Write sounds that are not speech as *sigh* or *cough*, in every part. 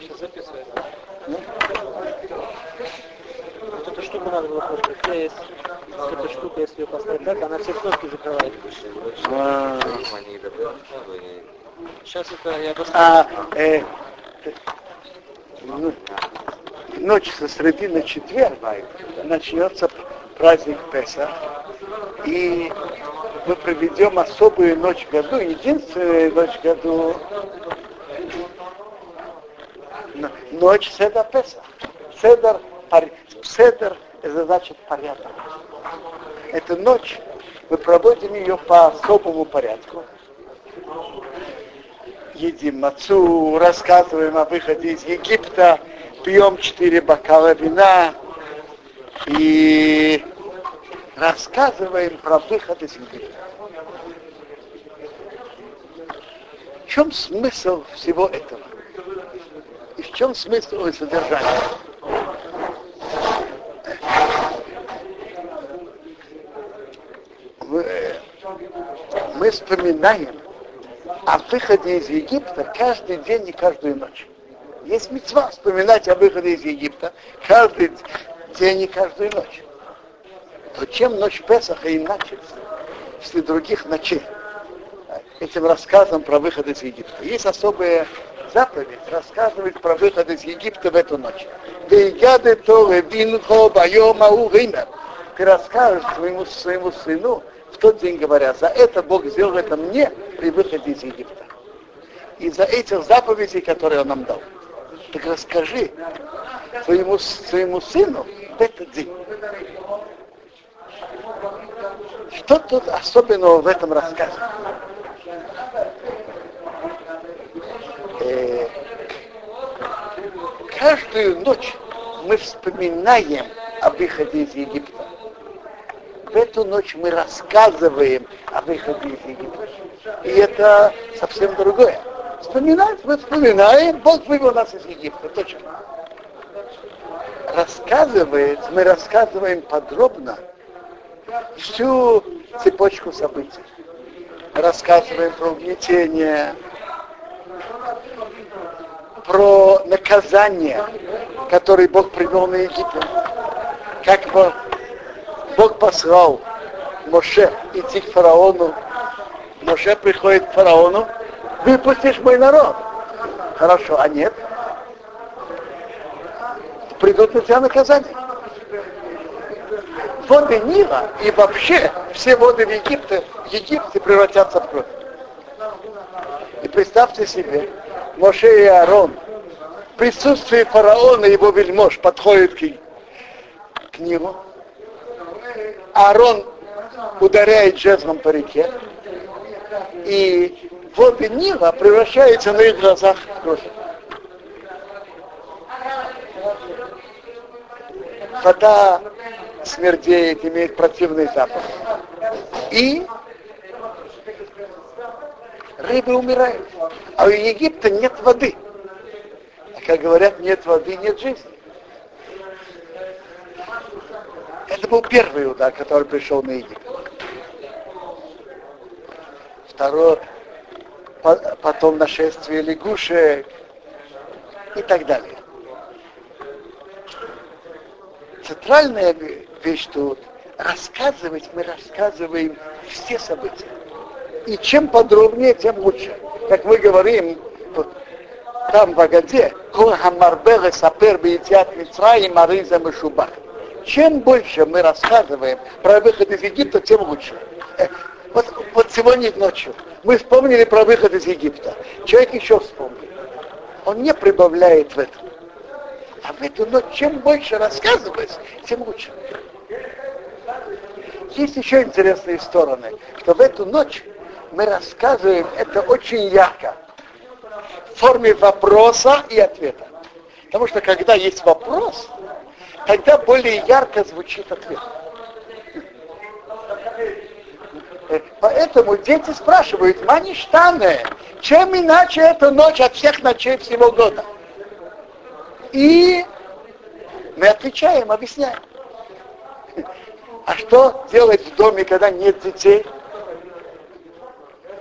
Сейчас записываем. Вот эту штуку надо было просто. Есть эта штука, если ее поставить так, она все кнопки закрывает. Сейчас это я А, э, ну, ночь со среды на четверг начнется праздник Песа. И мы проведем особую ночь в году, единственную ночь в году, ночь Седа Песа. Седер, Седер это значит порядок. Эту ночь мы проводим ее по особому порядку. Едим мацу, рассказываем о выходе из Египта, пьем четыре бокала вина и рассказываем про выход из Египта. В чем смысл всего этого? И в чем смысл и содержание? Мы вспоминаем о выходе из Египта каждый день и каждую ночь. Есть мецва вспоминать о выходе из Египта каждый день и каждую ночь. То чем ночь Песаха иначе, если других ночей? Этим рассказом про выход из Египта. Есть особая заповедь рассказывать про выход из Египта в эту ночь. Ты расскажешь своему, своему сыну в тот день, говоря, за это Бог сделал это мне при выходе из Египта. И за этих заповедей, которые он нам дал. Так расскажи своему, своему сыну в этот день. Что тут особенного в этом рассказе? Э, каждую ночь мы вспоминаем о выходе из Египта. В эту ночь мы рассказываем о выходе из Египта. И это совсем другое. Вспоминать мы вспоминаем, Бог вывел нас из Египта, точно. Рассказывает, мы рассказываем подробно всю цепочку событий. Рассказываем про угнетение, про наказание, которое Бог привел на Египет. Как Бог, послал Моше идти к фараону. Моше приходит к фараону, выпустишь мой народ. Хорошо, а нет? Придут на тебя наказание. Воды Нила и вообще все воды в Египте, Египте превратятся в кровь. И представьте себе, Моше и Аарон в присутствии фараона и его вельмож подходит к, к нему. Аарон ударяет жезлом по реке, и воды Нила превращаются на их глазах в кровь. Вода смердеет, имеет противный запах. И рыбы умирают. А у Египта нет воды. А как говорят, нет воды, нет жизни. Это был первый удар, который пришел на Египет. Второй, потом нашествие лягушек и так далее. Центральная вещь тут, рассказывать мы рассказываем все события. И чем подробнее, тем лучше. Как мы говорим, там в Агаде. Чем больше мы рассказываем про выход из Египта, тем лучше. Вот, вот сегодня ночью мы вспомнили про выход из Египта. Человек еще вспомнил. Он не прибавляет в этом. А в эту ночь чем больше рассказывать, тем лучше. Есть еще интересные стороны, что в эту ночь мы рассказываем это очень ярко, в форме вопроса и ответа. Потому что когда есть вопрос, тогда более ярко звучит ответ. Поэтому дети спрашивают, Маништаны, чем иначе эта ночь от всех ночей всего года? И мы отвечаем, объясняем. А что делать в доме, когда нет детей?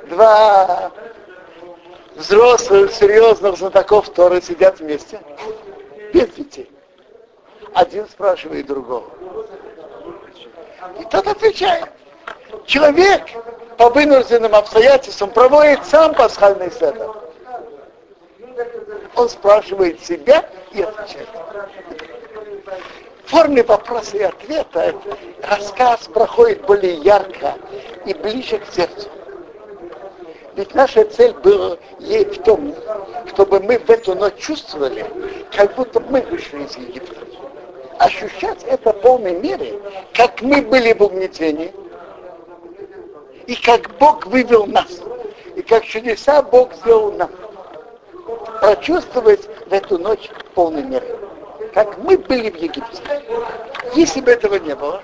Два взрослых, серьезных знатоков Торы сидят вместе, без детей. Один спрашивает другого. И тот отвечает. Человек по вынужденным обстоятельствам проводит сам пасхальный седр. Он спрашивает себя и отвечает. Форме вопроса и ответа рассказ проходит более ярко и ближе к сердцу. Ведь наша цель была ей в том, чтобы мы в эту ночь чувствовали, как будто мы вышли из Египта. Ощущать это в полной мере, как мы были в угнетении, и как Бог вывел нас, и как чудеса Бог сделал нам. Прочувствовать в эту ночь в полной мере, как мы были в Египте. Если бы этого не было,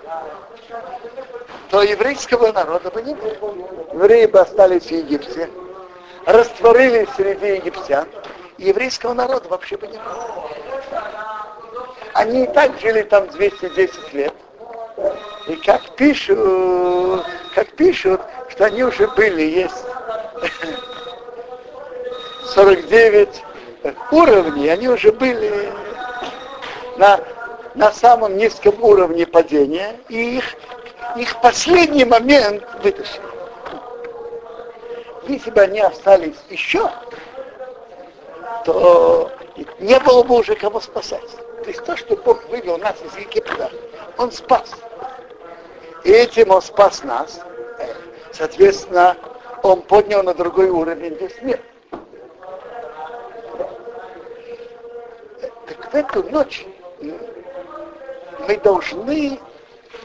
то еврейского народа бы не было. Евреи бы остались в Египте, растворились среди египтян, и еврейского народа вообще бы не было. Они и так жили там 210 лет. И как пишут, как пишут, что они уже были, есть *laughs* 49 уровней, они уже были на, на самом низком уровне падения, и их их последний момент вытащили. Если бы они остались еще, то не было бы уже кого спасать. То есть то, что Бог вывел нас из Египта, Он спас. И этим Он спас нас. Соответственно, Он поднял на другой уровень весь мир. Так в эту ночь мы должны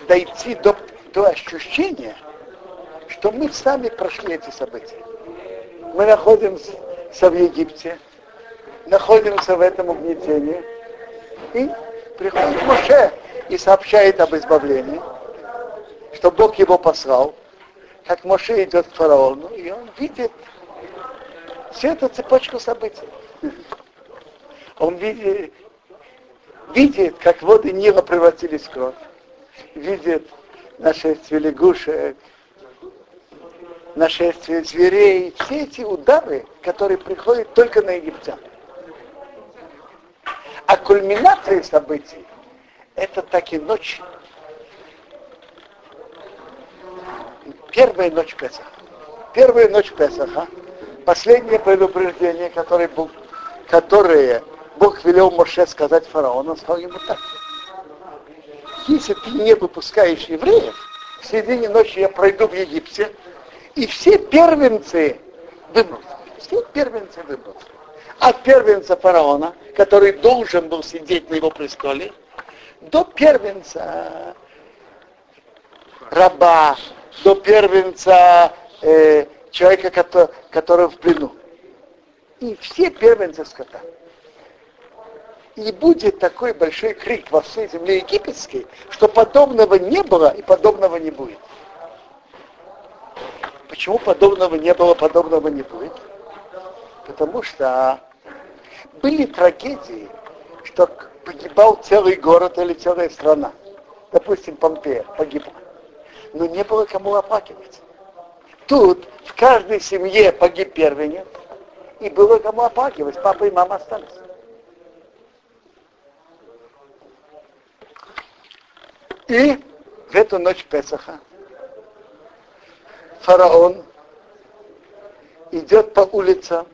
дойти до то ощущение, что мы сами прошли эти события. Мы находимся в Египте, находимся в этом угнетении, и приходит Моше и сообщает об избавлении, что Бог его послал, как Моше идет к фараону, и он видит всю эту цепочку событий. Он видит, видит, как воды Нила превратились в кровь, видит, нашествие лягушек, нашествие зверей, все эти удары, которые приходят только на египтян. А кульминацией событий это так и ночь. Первая ночь Песаха. Первая ночь Песаха. Последнее предупреждение, которое, Бог, которое Бог велел Моше сказать фараону, он сказал ему так если ты не выпускаешь евреев, в середине ночи я пройду в Египте, и все первенцы вымрут. Все первенцы вымрут. От первенца фараона, который должен был сидеть на его престоле, до первенца раба, до первенца э, человека, который, который в плену. И все первенцы скота и будет такой большой крик во всей земле египетской, что подобного не было и подобного не будет. Почему подобного не было, подобного не будет? Потому что были трагедии, что погибал целый город или целая страна. Допустим, Помпея погибла. Но не было кому оплакивать. Тут в каждой семье погиб первенец, и было кому оплакивать. Папа и мама остались. И в эту ночь Песаха фараон идет по улицам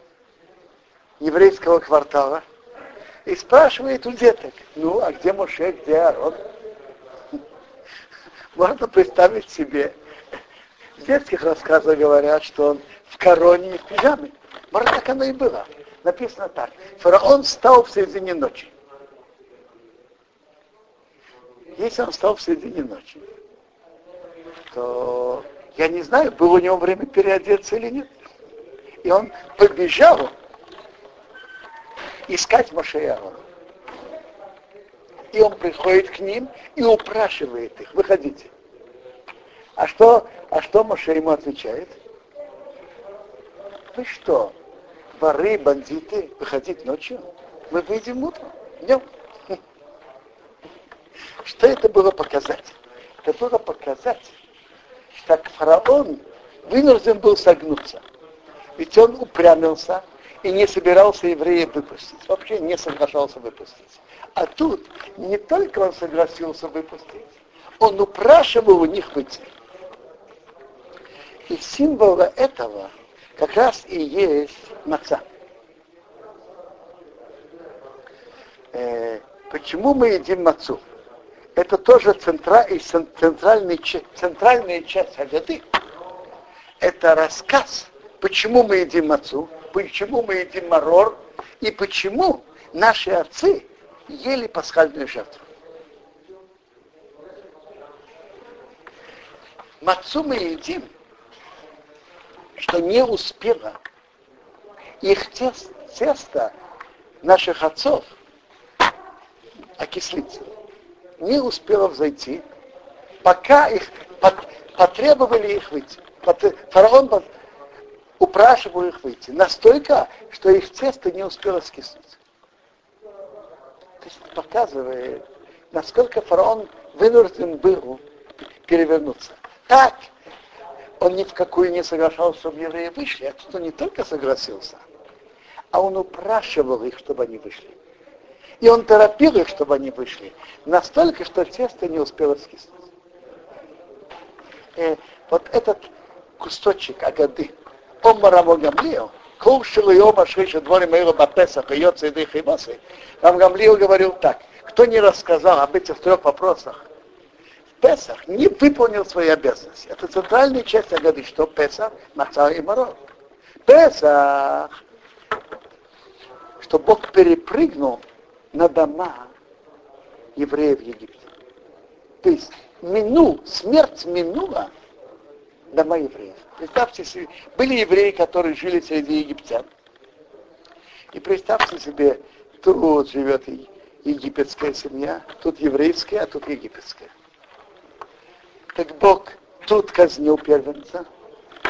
еврейского квартала и спрашивает у деток, ну, а где Моше, где Арон? *laughs* Можно представить себе, в детских рассказах говорят, что он в короне и в пижаме. Может, так оно и было. Написано так. Фараон встал в середине ночи. Если он встал в середине ночи, то я не знаю, было у него время переодеться или нет. И он побежал искать Моше и он приходит к ним и упрашивает их, выходите. А что, а что Моше ему отвечает? Вы что, воры, бандиты, выходить ночью? Мы выйдем утром, днем. Что это было показать? Это было показать, что фараон вынужден был согнуться. Ведь он упрямился и не собирался евреев выпустить. Вообще не соглашался выпустить. А тут не только он согласился выпустить, он упрашивал у них выйти. И символа этого как раз и есть маца. Э, почему мы едим мацу? Это тоже центра, центральный, центральная часть Агады. Это рассказ, почему мы едим мацу, почему мы едим марор и почему наши отцы ели пасхальную жертву. Мацу мы едим, что не успела их тесто наших отцов окислиться. Не успела взойти, пока их потребовали их выйти. Фараон упрашивал их выйти. Настолько, что их тесто не успело скиснуть. То есть показывает, насколько фараон вынужден был перевернуться. Так, он ни в какую не соглашался, чтобы евреи вышли, а тут он не только согласился, а он упрашивал их, чтобы они вышли. И он торопил их, чтобы они вышли, настолько, что тесто не успело скиснуть. Э, вот этот кусочек агады, Омара Гамлио, Кол Шилуйома Шриша Дворе Мейла Бапесах и Йоца и Химосы, Рам Гамлио говорил так, кто не рассказал об этих трех вопросах Песах не выполнил свои обязанности. Это центральная часть Агады, что Песах, Маца и Мород. Песах, что Бог перепрыгнул на дома евреев в Египте. То есть минул, смерть минула дома евреев. Представьте себе, были евреи, которые жили среди египтян. И представьте себе, тут живет египетская семья, тут еврейская, а тут египетская. Так Бог тут казнил первенца,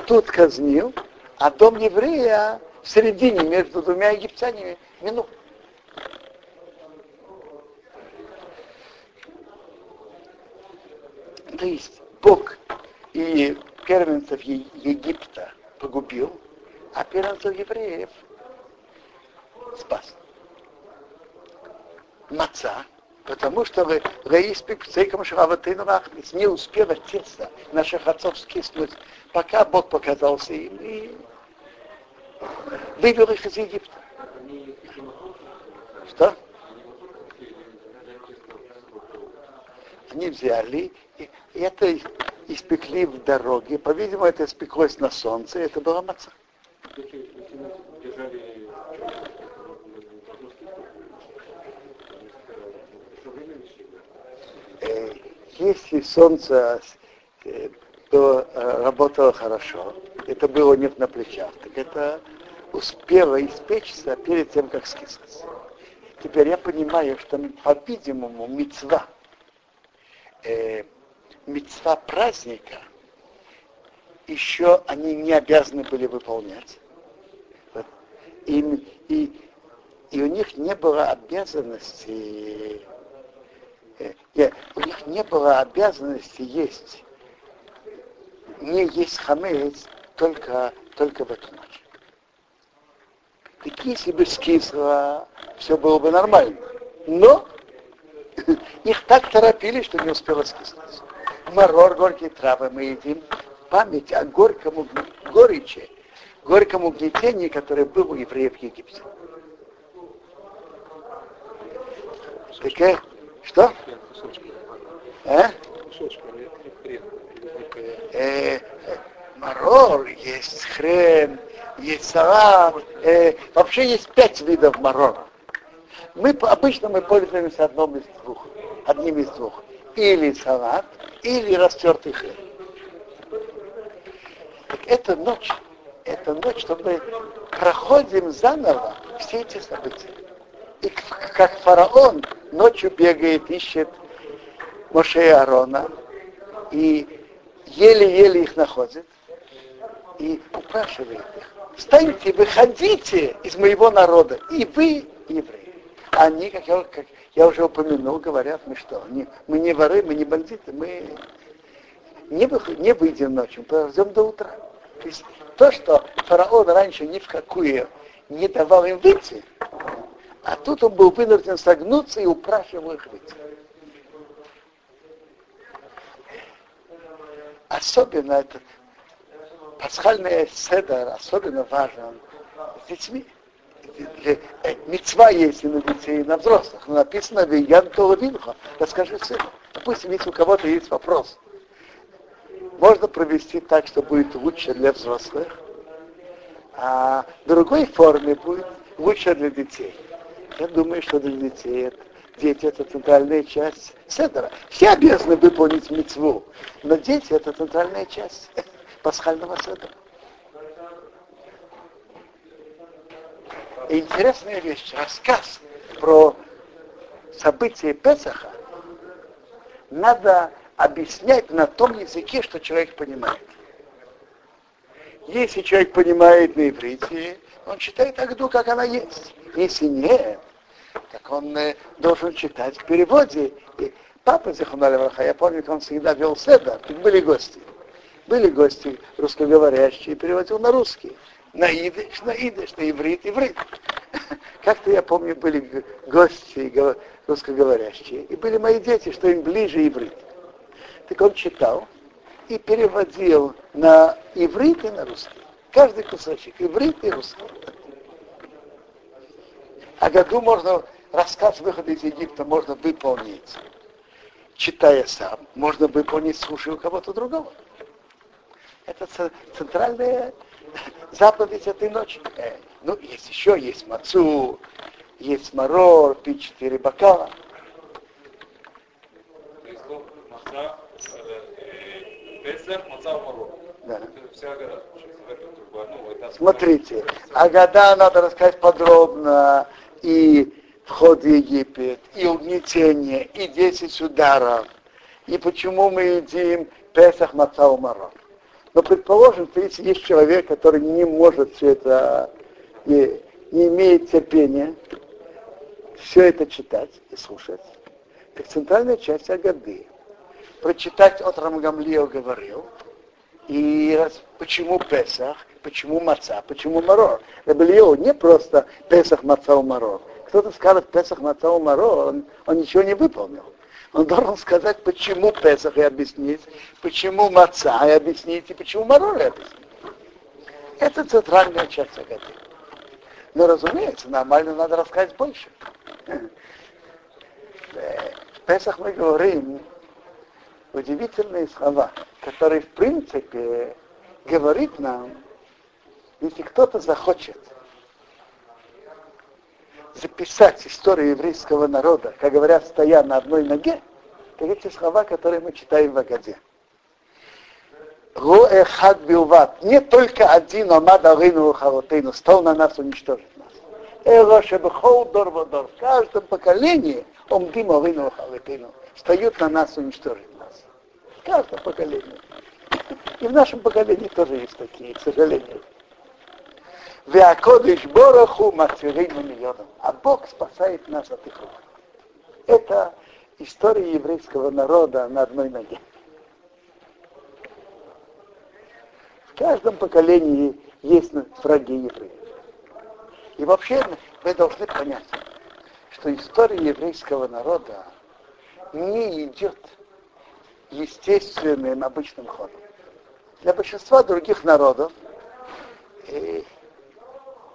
тут казнил, а дом еврея в середине между двумя египтянами минут. То есть Бог и первенцев Египта погубил, а первенцев евреев спас. Маца, потому что Раиспик Цейком Шраватыну Рахмис не успела тесто наших отцов скиснуть, пока Бог показался им и вывел их из Египта. Что? Они взяли, и это испекли в дороге. По-видимому, это испеклось на солнце, это была маца. Э, если солнце э, то э, работало хорошо, это было них на плечах, так это успело испечься перед тем, как скислось. Теперь я понимаю, что, по-видимому, мецва, э, мецва праздника еще они не обязаны были выполнять. И, и, и у них не было обязанности, э, у них не было обязанности есть, не есть хамец только, только в эту ночь. Так если бы скисло, все было бы нормально. Но *laughs* их так торопили, что не успело скиснуть марор, горькие травы мы едим, память о горьком горечи, горьком угнетении, которое было у евреев в Египте. Такая, что? А? Э, марор, есть хрен, есть салат, э, вообще есть пять видов марора. Мы обычно мы пользуемся одним из двух, одним из двух. Или салат, или растертый хлеб. Так это ночь, это ночь, что мы проходим заново все эти события. И как фараон ночью бегает, ищет Моше и Аарона, и еле-еле их находит, и упрашивает их, встаньте, выходите из моего народа, и вы евреи. Они, как я, как я уже упомянул, говорят, мы что, не, мы не воры, мы не бандиты, мы не, выходим, не выйдем ночью, подождем до утра. То есть то, что фараон раньше ни в какую не давал им выйти, а тут он был вынужден согнуться и упрашивал их выйти. Особенно этот пасхальный седер особенно важен с детьми. Мецва есть и на детей, и на взрослых. Но написано в Ян Толовинха. Расскажи сыну. Допустим, если у кого-то есть вопрос, можно провести так, что будет лучше для взрослых, а в другой форме будет лучше для детей. Я думаю, что для детей дети это центральная часть седера. Все обязаны выполнить мецву, но дети это центральная часть пасхального седера. Интересная вещь, рассказ про события Песаха надо объяснять на том языке, что человек понимает. Если человек понимает на иврите, он читает Агду, как она есть. Если нет, так он э, должен читать в переводе. И папа Зихуналевраха, я помню, он всегда вел седа, тут были гости. Были гости русскоговорящие, переводил на русский. На идыш, на идыш, на иврит, иврит. Как-то я помню, были гости русскоговорящие. И были мои дети, что им ближе иврит. Так он читал и переводил на иврит и на русский. Каждый кусочек, иврит и русский. А году можно, рассказ выхода из Египта можно выполнить, читая сам, можно выполнить, слушая у кого-то другого. Это центральная *laughs* заповедь этой ночи. Э, ну, есть еще, есть мацу, есть марор, пить четыре бокала. Да. Смотрите, Агада надо рассказать подробно, и вход в Египет, и угнетение, и 10 ударов, и почему мы едим Песах Мацау Марон. Но предположим, что есть человек, который не может все это, не, не имеет терпения, все это читать и слушать, так центральная часть Агады. Прочитать от Рамгамлио говорил, и раз, почему Песах, почему Маца, почему Марор. Рабелио не просто Песах, Маца, Марор. Кто-то скажет Песах, Маца, Марор, он, он ничего не выполнил. Он должен сказать, почему Песах и объяснить, почему Маца и объяснить, и почему Марор и объяснить. Это центральная часть Агады. Но, разумеется, нормально надо рассказать больше. В Песах мы говорим удивительные слова, которые, в принципе, говорит нам, если кто-то захочет записать историю еврейского народа, как говорят, стоя на одной ноге, то эти слова, которые мы читаем в Агаде. Руэхад билват. Не только один омад арину харотейну стал на нас уничтожить нас. Эро шебхол дор водор. В каждом поколении омдим арину харотейну. Встают на нас уничтожить нас. В каждом поколении. И в нашем поколении тоже есть такие, к сожалению. Веакодыш Бороху Мацвирейну миллионом. А Бог спасает нас от их рук. Это история еврейского народа на одной ноге. В каждом поколении есть враги евреев. И вообще вы должны понять, что история еврейского народа не идет естественным обычным ходом. Для большинства других народов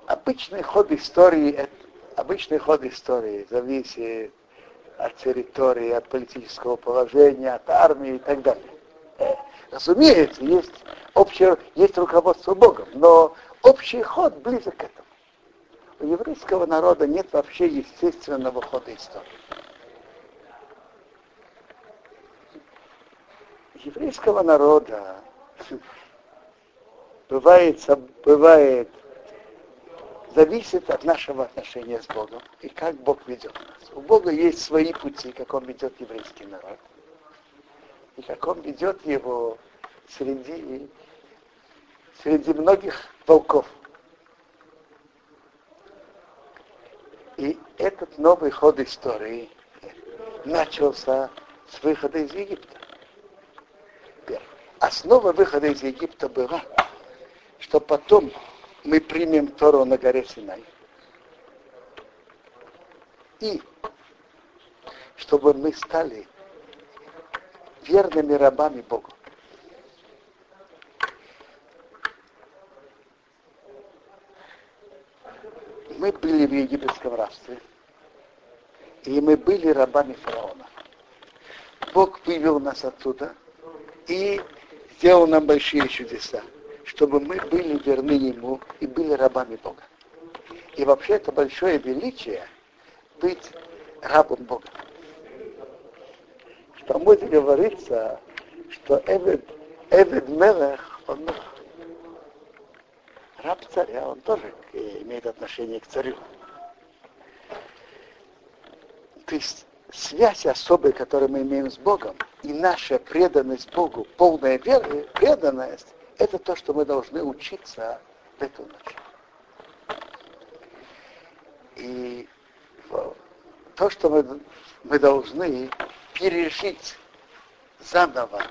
обычный ход истории, обычный ход истории зависит от территории, от политического положения, от армии и так далее. Разумеется, есть общее, есть руководство Богом, но общий ход близок к этому. У еврейского народа нет вообще естественного хода истории. еврейского народа *laughs* бывает, бывает зависит от нашего отношения с Богом и как Бог ведет нас. У Бога есть свои пути, как Он ведет еврейский народ. И как Он ведет его среди, среди многих волков. И этот новый ход истории начался с выхода из Египта. Основа выхода из Египта была, что потом мы примем Тору на горе Синай. И чтобы мы стали верными рабами Богу. Мы были в египетском рабстве, и мы были рабами фараона. Бог вывел нас оттуда и сделал нам большие чудеса, чтобы мы были верны Ему и были рабами Бога. И вообще это большое величие быть рабом Бога. В Талмуде говорится, что Эвед, Эвед Мелех, он раб царя, он тоже имеет отношение к царю. То есть связь особая, которую мы имеем с Богом, и наша преданность Богу, полная вера, преданность, это то, что мы должны учиться в эту ночь. И то, что мы, мы должны пережить заново,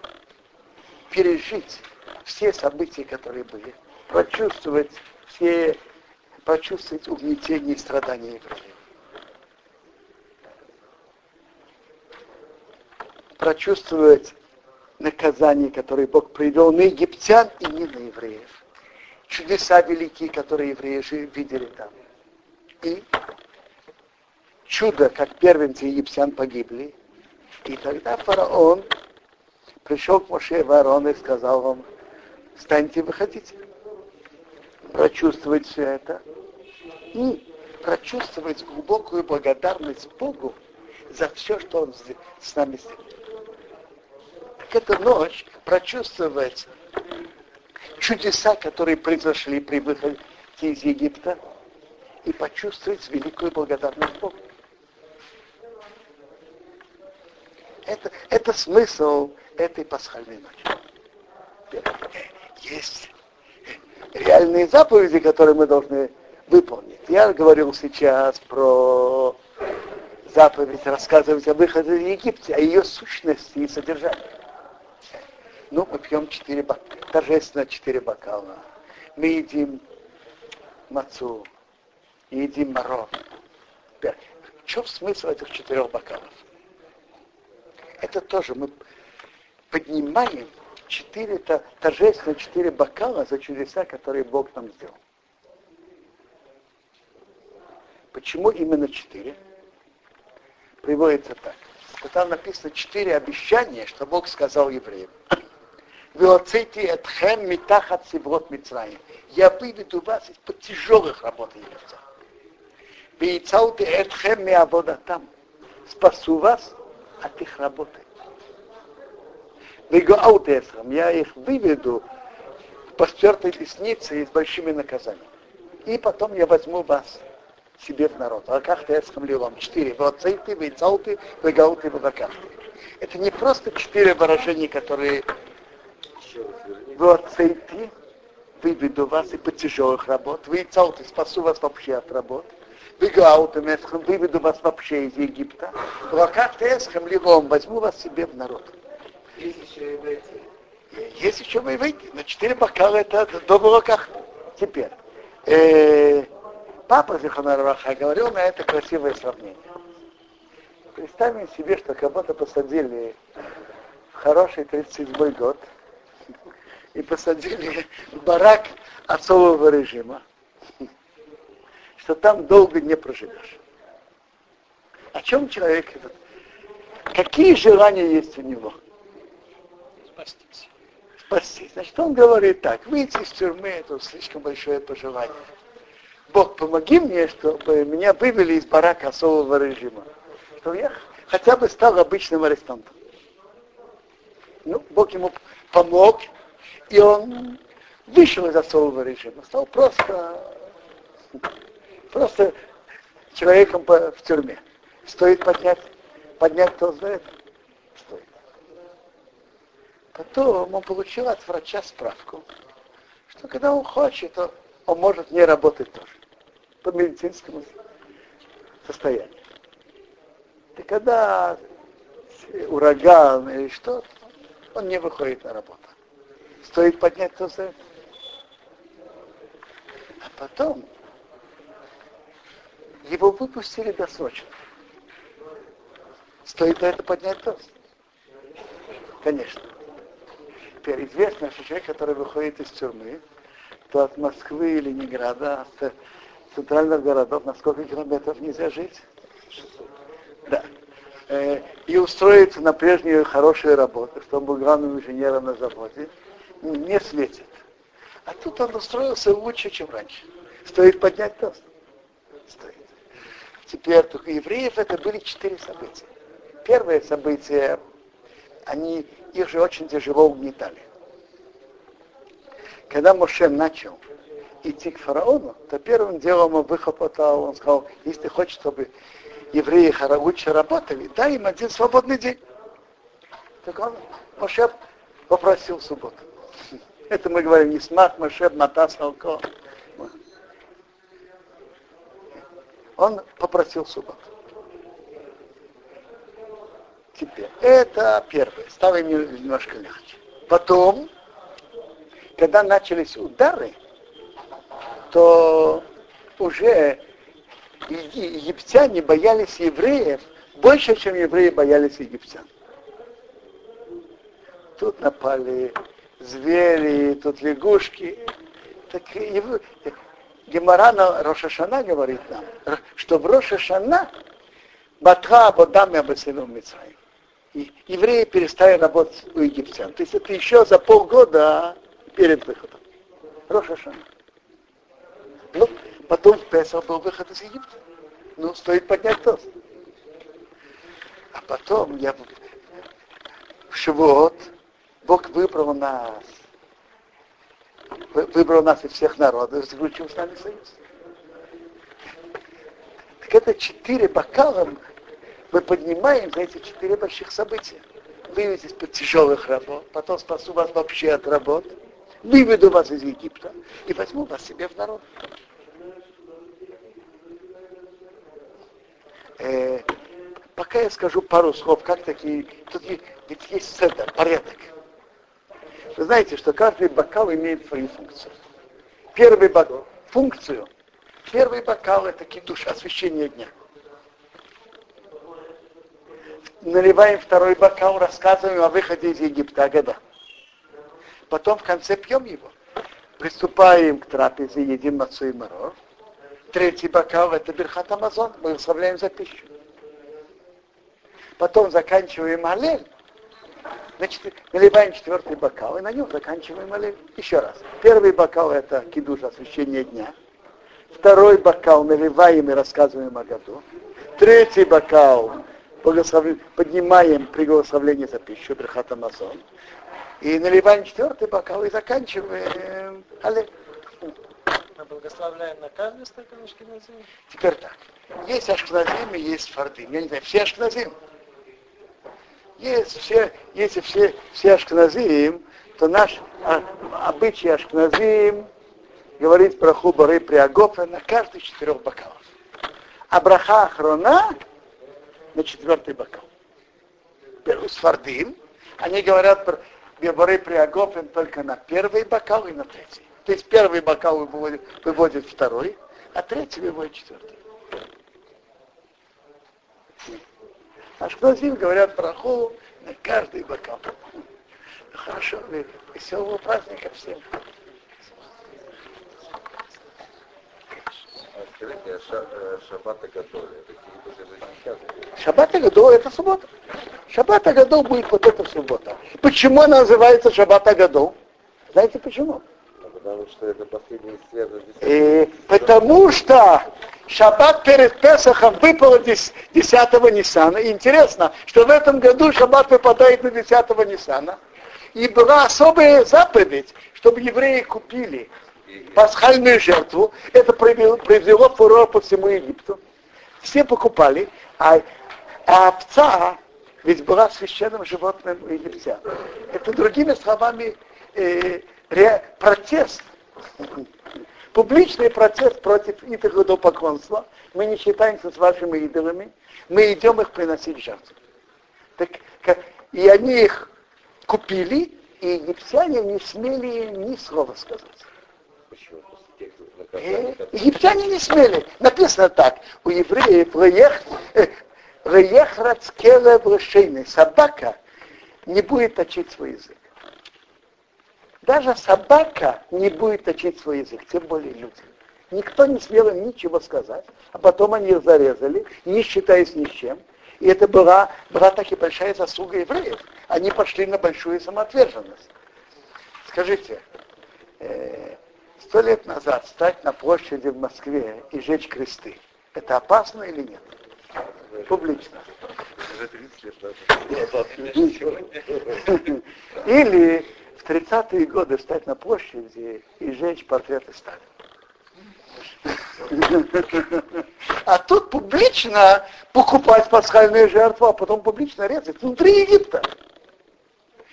пережить все события, которые были, прочувствовать все, почувствовать угнетение и страдания евреев. Прочувствовать наказание, которое Бог привел на египтян и не на евреев. Чудеса великие, которые евреи видели там. И чудо, как первенцы египтян погибли. И тогда фараон пришел к Моше в Аарон и сказал вам, встаньте, выходите. Прочувствовать все это. И прочувствовать глубокую благодарность Богу за все, что Он с нами сделал. Эту ночь прочувствовать чудеса, которые произошли при выходе из Египта, и почувствовать великую благодарность Богу. Это, это смысл этой пасхальной ночи. Есть реальные заповеди, которые мы должны выполнить. Я говорил сейчас про заповедь рассказывать о выходе из Египта, о ее сущности и содержании. Ну, мы пьем четыре бокала, торжественно четыре бокала. Мы едим мацу, едим марон. В чем смысл этих четырех бокалов? это тоже мы поднимаем четыре, торжественно четыре бокала за чудеса, которые Бог нам сделал. Почему именно четыре? Приводится так. Там написано четыре обещания, что Бог сказал евреям. Веоцейте этхем митахат сиброд мицраим. Я выведу вас из-под тяжелых работ Египта. Вейцауте этхем миавода там. Спасу вас от их работы. Вегаутесрам, я их выведу по стертой лестнице и с большими наказаниями. И потом я возьму вас себе в народ. А как ты лилом? Четыре. Цейты, вейцауты, вегауты, вегакахты. Это не просто четыре выражения, которые вот цейты, выведу вас и по тяжелых работ. Вейцауты, спасу вас вообще от работ. Вегаутым эсхам, выведу вас вообще из Египта. Вакахты эсхам лилом, возьму вас себе в народ. Есть еще и войти. Есть еще и выйти. Но четыре бокала это до молоках. Теперь. Э, папа Зихонарваха говорил на это красивое сравнение. Представим себе, что кого-то посадили в хороший 37 год и посадили в барак особого режима, что там долго не проживешь. О чем человек этот? Какие желания есть у него? спастись. Спастись. Значит, он говорит так, выйти из тюрьмы, это слишком большое пожелание. Бог, помоги мне, чтобы меня вывели из барака особого режима. Чтобы я хотя бы стал обычным арестантом. Ну, Бог ему помог, и он вышел из особого режима, стал просто, просто человеком в тюрьме. Стоит поднять, поднять, кто знает, Потом он получил от врача справку, что когда он хочет, то он может не работать тоже по медицинскому состоянию. И когда ураган или что, он не выходит на работу. Стоит поднять то за Потом его выпустили досрочно. Стоит на это поднять тост? Конечно. Теперь известно, что человек, который выходит из тюрьмы, то от Москвы и Ленинграда, от центральных городов, на сколько километров нельзя жить? Да. Э, и устроиться на прежнюю хорошую работу, чтобы он был главным инженером на заводе, не светит. А тут он устроился лучше, чем раньше. Стоит поднять тост. Стоит. Теперь только евреев это были четыре события. Первое событие, они их же очень тяжело угнетали. Когда Моше начал идти к фараону, то первым делом он выхлопотал, он сказал, если ты хочешь, чтобы евреи лучше работали, дай им один свободный день. Так он, Моше попросил субботу. *laughs* Это мы говорим не смат, Моше, матас, алко. Он попросил субботу. Теперь, это первое. Стало им немножко легче. Потом, когда начались удары, то уже египтяне боялись евреев больше, чем евреи боялись египтян. Тут напали звери, тут лягушки. Так Гемора на Рошашана говорит нам, что в Рошашана Батха Абодами Абасилум Мицраим. Евреи перестали работать у египтян. То есть это еще за полгода перед выходом. Рошашана. Ну, потом в Песах был выход из Египта. Ну, стоит поднять тост. А потом я в Шивот Бог выбрал нас, выбрал нас из всех народов, заключил с нами союз. Так это четыре бокала мы поднимаем за эти четыре больших события. Выведите из-под тяжелых работ, потом спасу вас вообще от работ, выведу вас из Египта и возьму вас себе в народ. Э, пока я скажу пару слов, как такие, тут ведь есть седа, порядок. Вы знаете, что каждый бокал имеет свою функцию. Первый бокал, функцию. Первый бокал это кидуш, освещение дня. Наливаем второй бокал, рассказываем о выходе из Египта, Агада. Потом в конце пьем его. Приступаем к трапезе, едим мацу и моров. Третий бокал это Берхат Амазон, мы выставляем за пищу. Потом заканчиваем Алель Значит, наливаем четвертый бокал и на нем заканчиваем молитву. Еще раз. Первый бокал это кидуш освящение дня. Второй бокал наливаем и рассказываем о году. Третий бокал поднимаем при благословлении за пищу, брахат Амазон. И наливаем четвертый бокал и заканчиваем. Але. Мы благословляем на каждый стакан ашкеназим. Теперь так. Есть ашкеназим и есть фардим. Я не знаю, все ашкеназим. Если все, если все, все ашкназим, то наш а, обычай ашкназим говорит про хубары приагофа на каждый четырех бокалов. А браха охрона на четвертый бокал. Сфардим, они говорят про габары приагофен только на первый бокал и на третий. То есть первый бокал выводит, выводит второй, а третий выводит четвертый. А Ашкназим говорят браху на каждый бокал. Хорошо, веселого праздника всем. Скажите, а Шаббат Агадоль, это Шаббат Агадоль это суббота. Шаббат Агадол будет вот эта суббота. Почему она называется Шаббат Агадол? Знаете почему? Потому что это последний свет. И потому что Шаббат перед Песохом выпал 10 Ниссана. И интересно, что в этом году Шаббат выпадает на 10 Ниссана. И была особая заповедь, чтобы евреи купили пасхальную жертву. Это произвело, произвело фурор по всему Египту. Все покупали, а, а овца ведь была священным животным египтян. Это другими словами э, ре, протест публичный протест против идолопоклонства. Мы не считаемся с вашими идолами, мы идем их приносить жертву. Так, и они их купили, и египтяне не смели ни слова сказать. Почему? Э, Египтяне не смели. Написано так. У евреев леех, э, рацкеле Собака не будет точить свой язык. Даже собака не будет точить свой язык, тем более люди. Никто не смел им ничего сказать, а потом они их зарезали, не считаясь ни с чем. И это была, была так и большая заслуга евреев. Они пошли на большую самоотверженность. Скажите, э, сто лет назад стать на площади в Москве и жечь кресты, это опасно или нет? Публично. Или в 30-е годы встать на площади и жечь портреты Сталина. А тут публично покупать пасхальные жертвы, а потом публично резать внутри Египта.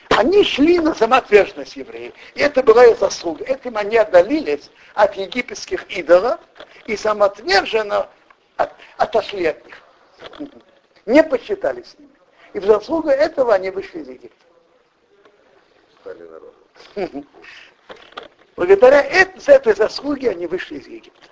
Они шли на самоотверженность евреев. И это была их заслуга. Этим они отдалились от египетских идолов и самоотверженно от, отошли от них. Не посчитали с ними. И в заслугу этого они вышли из Египта. *laughs* Благодаря этой, этой заслуге они вышли из Египта.